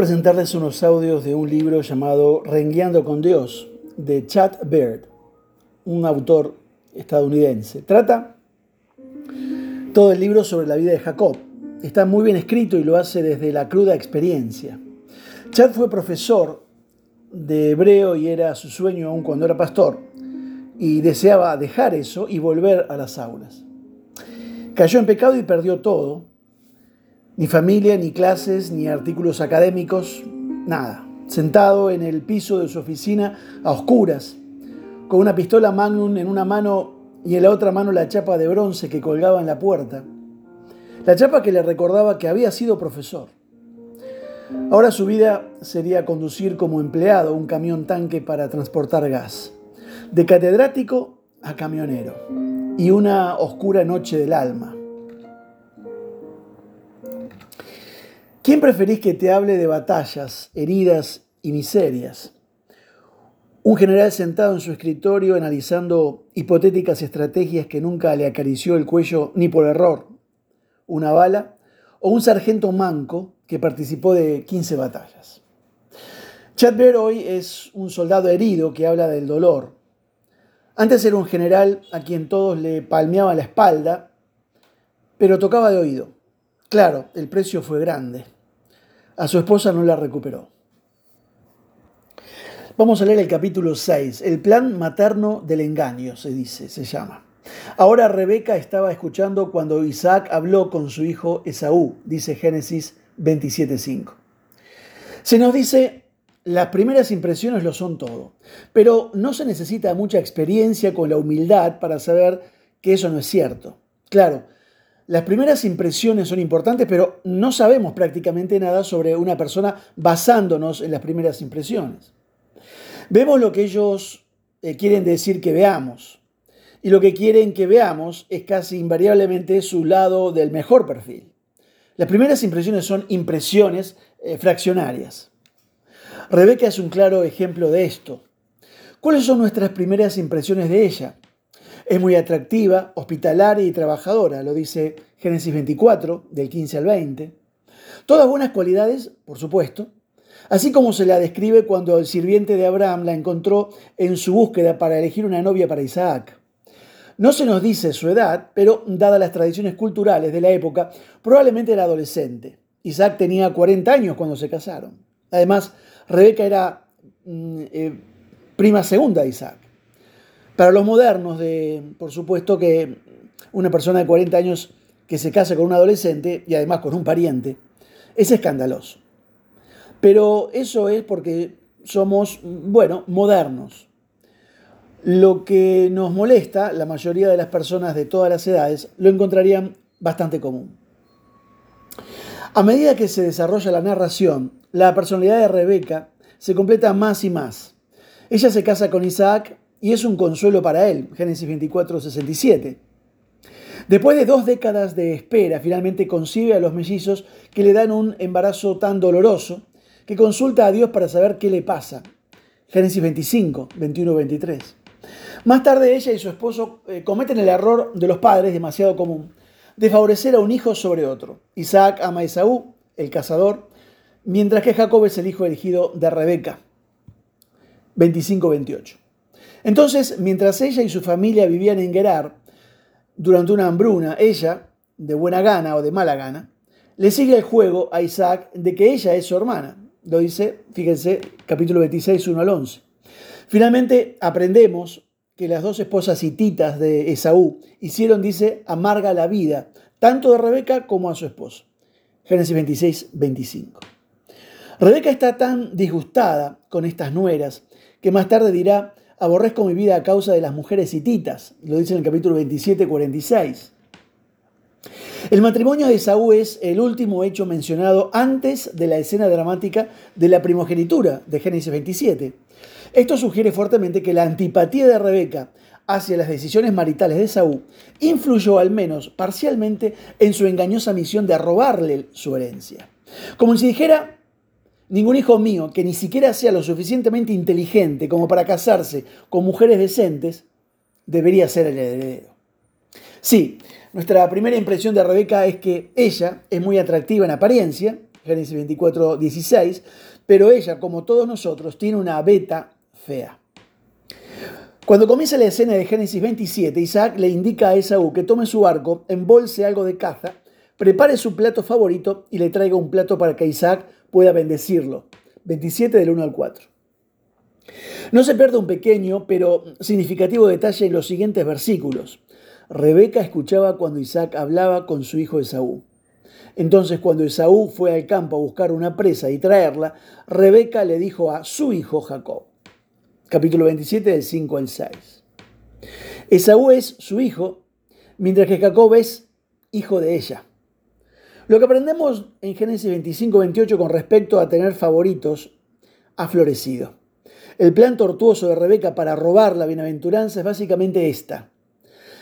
Presentarles unos audios de un libro llamado Rengueando con Dios, de Chad Baird, un autor estadounidense. Trata todo el libro sobre la vida de Jacob. Está muy bien escrito y lo hace desde la cruda experiencia. Chad fue profesor de hebreo y era su sueño aún cuando era pastor, y deseaba dejar eso y volver a las aulas. Cayó en pecado y perdió todo, ni familia, ni clases, ni artículos académicos, nada. Sentado en el piso de su oficina a oscuras, con una pistola Magnum en una mano y en la otra mano la chapa de bronce que colgaba en la puerta. La chapa que le recordaba que había sido profesor. Ahora su vida sería conducir como empleado un camión tanque para transportar gas. De catedrático a camionero. Y una oscura noche del alma. ¿Quién preferís que te hable de batallas, heridas y miserias? Un general sentado en su escritorio analizando hipotéticas estrategias que nunca le acarició el cuello ni por error, una bala, o un sargento manco que participó de 15 batallas. Chad hoy es un soldado herido que habla del dolor. Antes era un general a quien todos le palmeaban la espalda, pero tocaba de oído. Claro, el precio fue grande. A su esposa no la recuperó. Vamos a leer el capítulo 6, el plan materno del engaño, se dice, se llama. Ahora Rebeca estaba escuchando cuando Isaac habló con su hijo Esaú, dice Génesis 27.5. Se nos dice, las primeras impresiones lo son todo, pero no se necesita mucha experiencia con la humildad para saber que eso no es cierto. Claro, las primeras impresiones son importantes, pero no sabemos prácticamente nada sobre una persona basándonos en las primeras impresiones. Vemos lo que ellos eh, quieren decir que veamos. Y lo que quieren que veamos es casi invariablemente su lado del mejor perfil. Las primeras impresiones son impresiones eh, fraccionarias. Rebeca es un claro ejemplo de esto. ¿Cuáles son nuestras primeras impresiones de ella? Es muy atractiva, hospitalaria y trabajadora, lo dice Génesis 24, del 15 al 20. Todas buenas cualidades, por supuesto, así como se la describe cuando el sirviente de Abraham la encontró en su búsqueda para elegir una novia para Isaac. No se nos dice su edad, pero dadas las tradiciones culturales de la época, probablemente era adolescente. Isaac tenía 40 años cuando se casaron. Además, Rebeca era mm, eh, prima segunda de Isaac. Para los modernos, de, por supuesto que una persona de 40 años que se casa con un adolescente y además con un pariente, es escandaloso. Pero eso es porque somos, bueno, modernos. Lo que nos molesta, la mayoría de las personas de todas las edades lo encontrarían bastante común. A medida que se desarrolla la narración, la personalidad de Rebeca se completa más y más. Ella se casa con Isaac y es un consuelo para él, Génesis 24, 67. Después de dos décadas de espera, finalmente concibe a los mellizos que le dan un embarazo tan doloroso que consulta a Dios para saber qué le pasa. Génesis 25, 21, 23. Más tarde ella y su esposo eh, cometen el error de los padres, demasiado común, de favorecer a un hijo sobre otro. Isaac ama a Esaú, el cazador, mientras que Jacob es el hijo elegido de Rebeca. 25-28. Entonces, mientras ella y su familia vivían en Gerar, durante una hambruna, ella, de buena gana o de mala gana, le sigue el juego a Isaac de que ella es su hermana. Lo dice, fíjense, capítulo 26, 1 al 11. Finalmente aprendemos que las dos esposas hititas de Esaú hicieron, dice, amarga la vida, tanto de Rebeca como a su esposo. Génesis 26, 25. Rebeca está tan disgustada con estas nueras que más tarde dirá, aborrezco mi vida a causa de las mujeres hititas. Lo dice en el capítulo 27, 46. El matrimonio de Esaú es el último hecho mencionado antes de la escena dramática de la primogenitura de Génesis 27. Esto sugiere fuertemente que la antipatía de Rebeca hacia las decisiones maritales de Esaú influyó al menos parcialmente en su engañosa misión de robarle su herencia. Como si dijera, ningún hijo mío que ni siquiera sea lo suficientemente inteligente como para casarse con mujeres decentes, debería ser el heredero. Sí, nuestra primera impresión de Rebeca es que ella es muy atractiva en apariencia, Génesis 24, 16, pero ella, como todos nosotros, tiene una beta fea. Cuando comienza la escena de Génesis 27, Isaac le indica a Esaú que tome su arco, embolse algo de caza, prepare su plato favorito y le traiga un plato para que Isaac pueda bendecirlo. 27 del 1 al 4. No se pierde un pequeño pero significativo detalle en los siguientes versículos. Rebeca escuchaba cuando Isaac hablaba con su hijo Esaú. Entonces cuando Esaú fue al campo a buscar una presa y traerla, Rebeca le dijo a su hijo Jacob, capítulo 27 del 5 al 6. Esaú es su hijo, mientras que Jacob es hijo de ella. Lo que aprendemos en Génesis 25-28 con respecto a tener favoritos ha florecido. El plan tortuoso de Rebeca para robar la bienaventuranza es básicamente esta.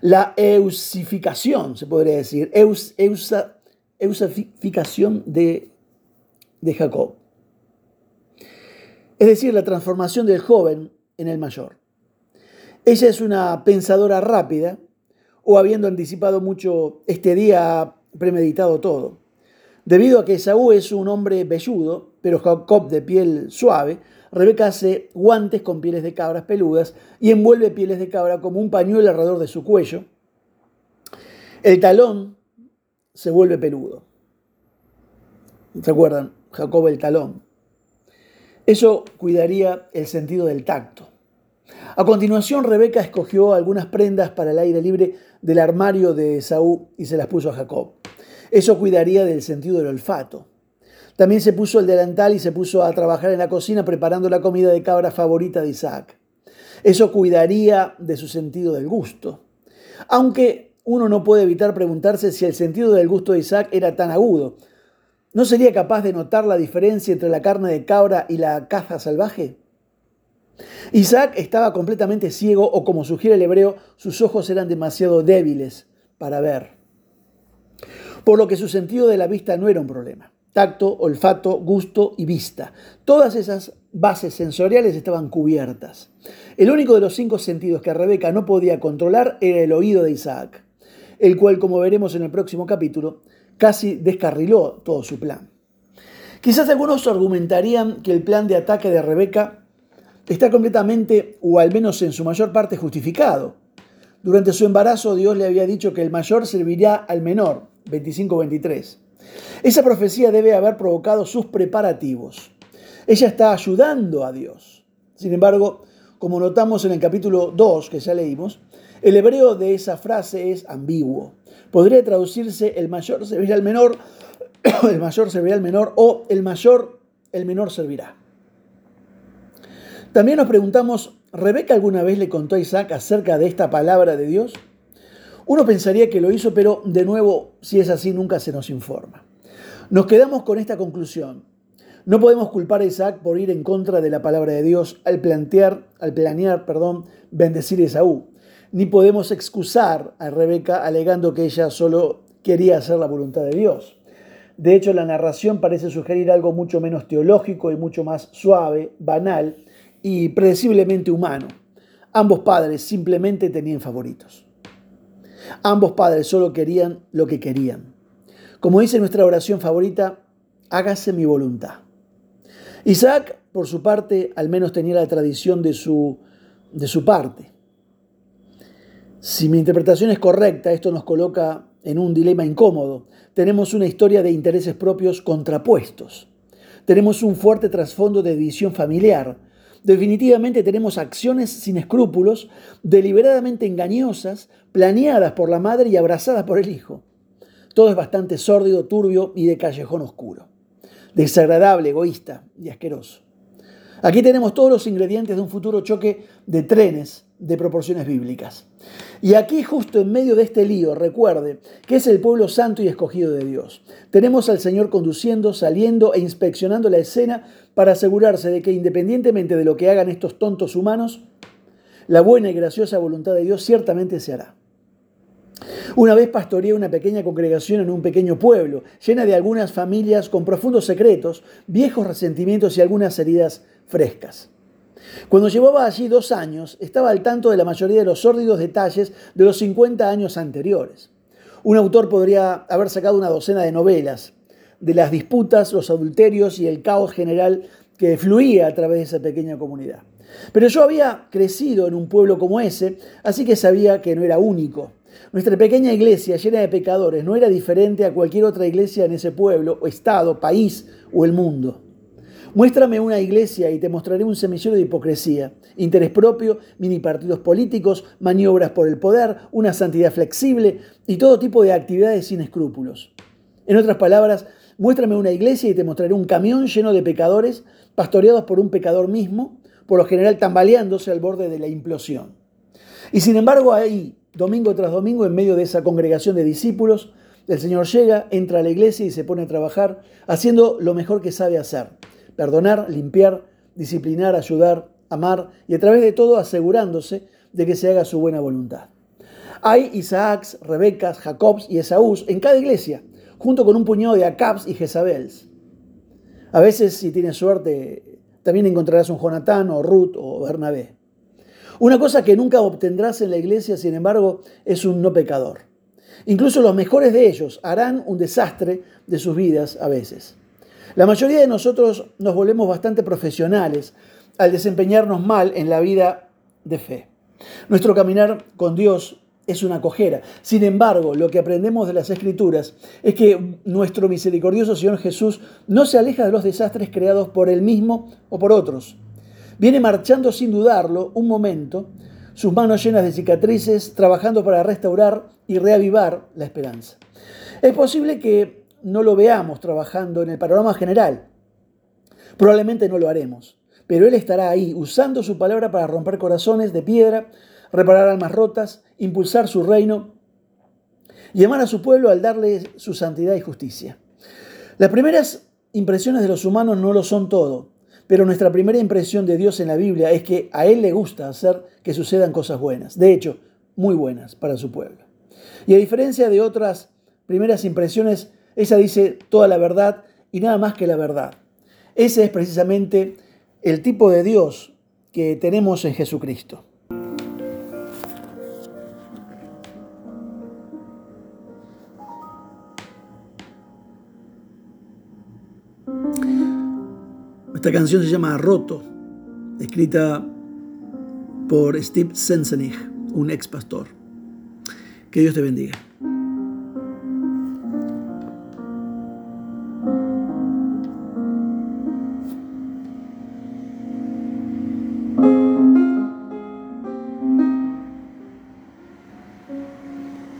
La eusificación, se podría decir, eus, eusificación de Jacob es decir, la transformación del joven en el mayor. Ella es una pensadora rápida, o habiendo anticipado mucho este día, premeditado todo. Debido a que Saúl es un hombre velludo, pero Jacob de piel suave, Rebeca hace guantes con pieles de cabras peludas y envuelve pieles de cabra como un pañuelo alrededor de su cuello. El talón se vuelve peludo. ¿Recuerdan? Jacob el talón. Eso cuidaría el sentido del tacto. A continuación, Rebeca escogió algunas prendas para el aire libre del armario de Saúl y se las puso a Jacob. Eso cuidaría del sentido del olfato. También se puso el delantal y se puso a trabajar en la cocina preparando la comida de cabra favorita de Isaac. Eso cuidaría de su sentido del gusto. Aunque uno no puede evitar preguntarse si el sentido del gusto de Isaac era tan agudo, ¿No sería capaz de notar la diferencia entre la carne de cabra y la caza salvaje? Isaac estaba completamente ciego o como sugiere el hebreo, sus ojos eran demasiado débiles para ver. Por lo que su sentido de la vista no era un problema. Tacto, olfato, gusto y vista. Todas esas bases sensoriales estaban cubiertas. El único de los cinco sentidos que Rebeca no podía controlar era el oído de Isaac, el cual, como veremos en el próximo capítulo, casi descarriló todo su plan. Quizás algunos argumentarían que el plan de ataque de Rebeca está completamente, o al menos en su mayor parte, justificado. Durante su embarazo Dios le había dicho que el mayor serviría al menor, 25-23. Esa profecía debe haber provocado sus preparativos. Ella está ayudando a Dios. Sin embargo, como notamos en el capítulo 2 que ya leímos, el hebreo de esa frase es ambiguo. Podría traducirse el mayor servirá al menor, el mayor servirá al menor o el mayor, el menor servirá. También nos preguntamos, ¿Rebeca alguna vez le contó a Isaac acerca de esta palabra de Dios? Uno pensaría que lo hizo, pero de nuevo, si es así, nunca se nos informa. Nos quedamos con esta conclusión. No podemos culpar a Isaac por ir en contra de la palabra de Dios al plantear, al planear, perdón, bendecir a Esaú ni podemos excusar a Rebeca alegando que ella solo quería hacer la voluntad de Dios. De hecho, la narración parece sugerir algo mucho menos teológico y mucho más suave, banal y predeciblemente humano. Ambos padres simplemente tenían favoritos. Ambos padres solo querían lo que querían. Como dice nuestra oración favorita, hágase mi voluntad. Isaac, por su parte, al menos tenía la tradición de su, de su parte. Si mi interpretación es correcta, esto nos coloca en un dilema incómodo. Tenemos una historia de intereses propios contrapuestos. Tenemos un fuerte trasfondo de división familiar. Definitivamente tenemos acciones sin escrúpulos, deliberadamente engañosas, planeadas por la madre y abrazadas por el hijo. Todo es bastante sórdido, turbio y de callejón oscuro. Desagradable, egoísta y asqueroso. Aquí tenemos todos los ingredientes de un futuro choque de trenes de proporciones bíblicas. Y aquí, justo en medio de este lío, recuerde que es el pueblo santo y escogido de Dios. Tenemos al Señor conduciendo, saliendo e inspeccionando la escena para asegurarse de que independientemente de lo que hagan estos tontos humanos, la buena y graciosa voluntad de Dios ciertamente se hará. Una vez pastoreé una pequeña congregación en un pequeño pueblo, llena de algunas familias con profundos secretos, viejos resentimientos y algunas heridas frescas. Cuando llevaba allí dos años, estaba al tanto de la mayoría de los sórdidos detalles de los 50 años anteriores. Un autor podría haber sacado una docena de novelas de las disputas, los adulterios y el caos general que fluía a través de esa pequeña comunidad. Pero yo había crecido en un pueblo como ese, así que sabía que no era único. Nuestra pequeña iglesia llena de pecadores no era diferente a cualquier otra iglesia en ese pueblo, o estado, país o el mundo. Muéstrame una iglesia y te mostraré un semillero de hipocresía, interés propio, mini partidos políticos, maniobras por el poder, una santidad flexible y todo tipo de actividades sin escrúpulos. En otras palabras, muéstrame una iglesia y te mostraré un camión lleno de pecadores, pastoreados por un pecador mismo, por lo general tambaleándose al borde de la implosión. Y sin embargo, ahí, domingo tras domingo, en medio de esa congregación de discípulos, el Señor llega, entra a la iglesia y se pone a trabajar, haciendo lo mejor que sabe hacer, perdonar, limpiar, disciplinar, ayudar, amar y a través de todo asegurándose de que se haga su buena voluntad. Hay Isaacs, Rebecas, Jacobs y Esaús en cada iglesia, junto con un puñado de Acabs y Jezabels. A veces, si tienes suerte, también encontrarás un Jonatán o Ruth o Bernabé. Una cosa que nunca obtendrás en la iglesia, sin embargo, es un no pecador. Incluso los mejores de ellos harán un desastre de sus vidas a veces. La mayoría de nosotros nos volvemos bastante profesionales al desempeñarnos mal en la vida de fe. Nuestro caminar con Dios es una cojera. Sin embargo, lo que aprendemos de las Escrituras es que nuestro misericordioso Señor Jesús no se aleja de los desastres creados por Él mismo o por otros. Viene marchando sin dudarlo un momento, sus manos llenas de cicatrices, trabajando para restaurar y reavivar la esperanza. Es posible que no lo veamos trabajando en el panorama general. Probablemente no lo haremos, pero Él estará ahí usando su palabra para romper corazones de piedra, reparar almas rotas, impulsar su reino y amar a su pueblo al darle su santidad y justicia. Las primeras impresiones de los humanos no lo son todo, pero nuestra primera impresión de Dios en la Biblia es que a Él le gusta hacer que sucedan cosas buenas, de hecho, muy buenas para su pueblo. Y a diferencia de otras primeras impresiones, ella dice toda la verdad y nada más que la verdad. Ese es precisamente el tipo de Dios que tenemos en Jesucristo. Esta canción se llama Roto, escrita por Steve Sensenich, un ex pastor. Que Dios te bendiga.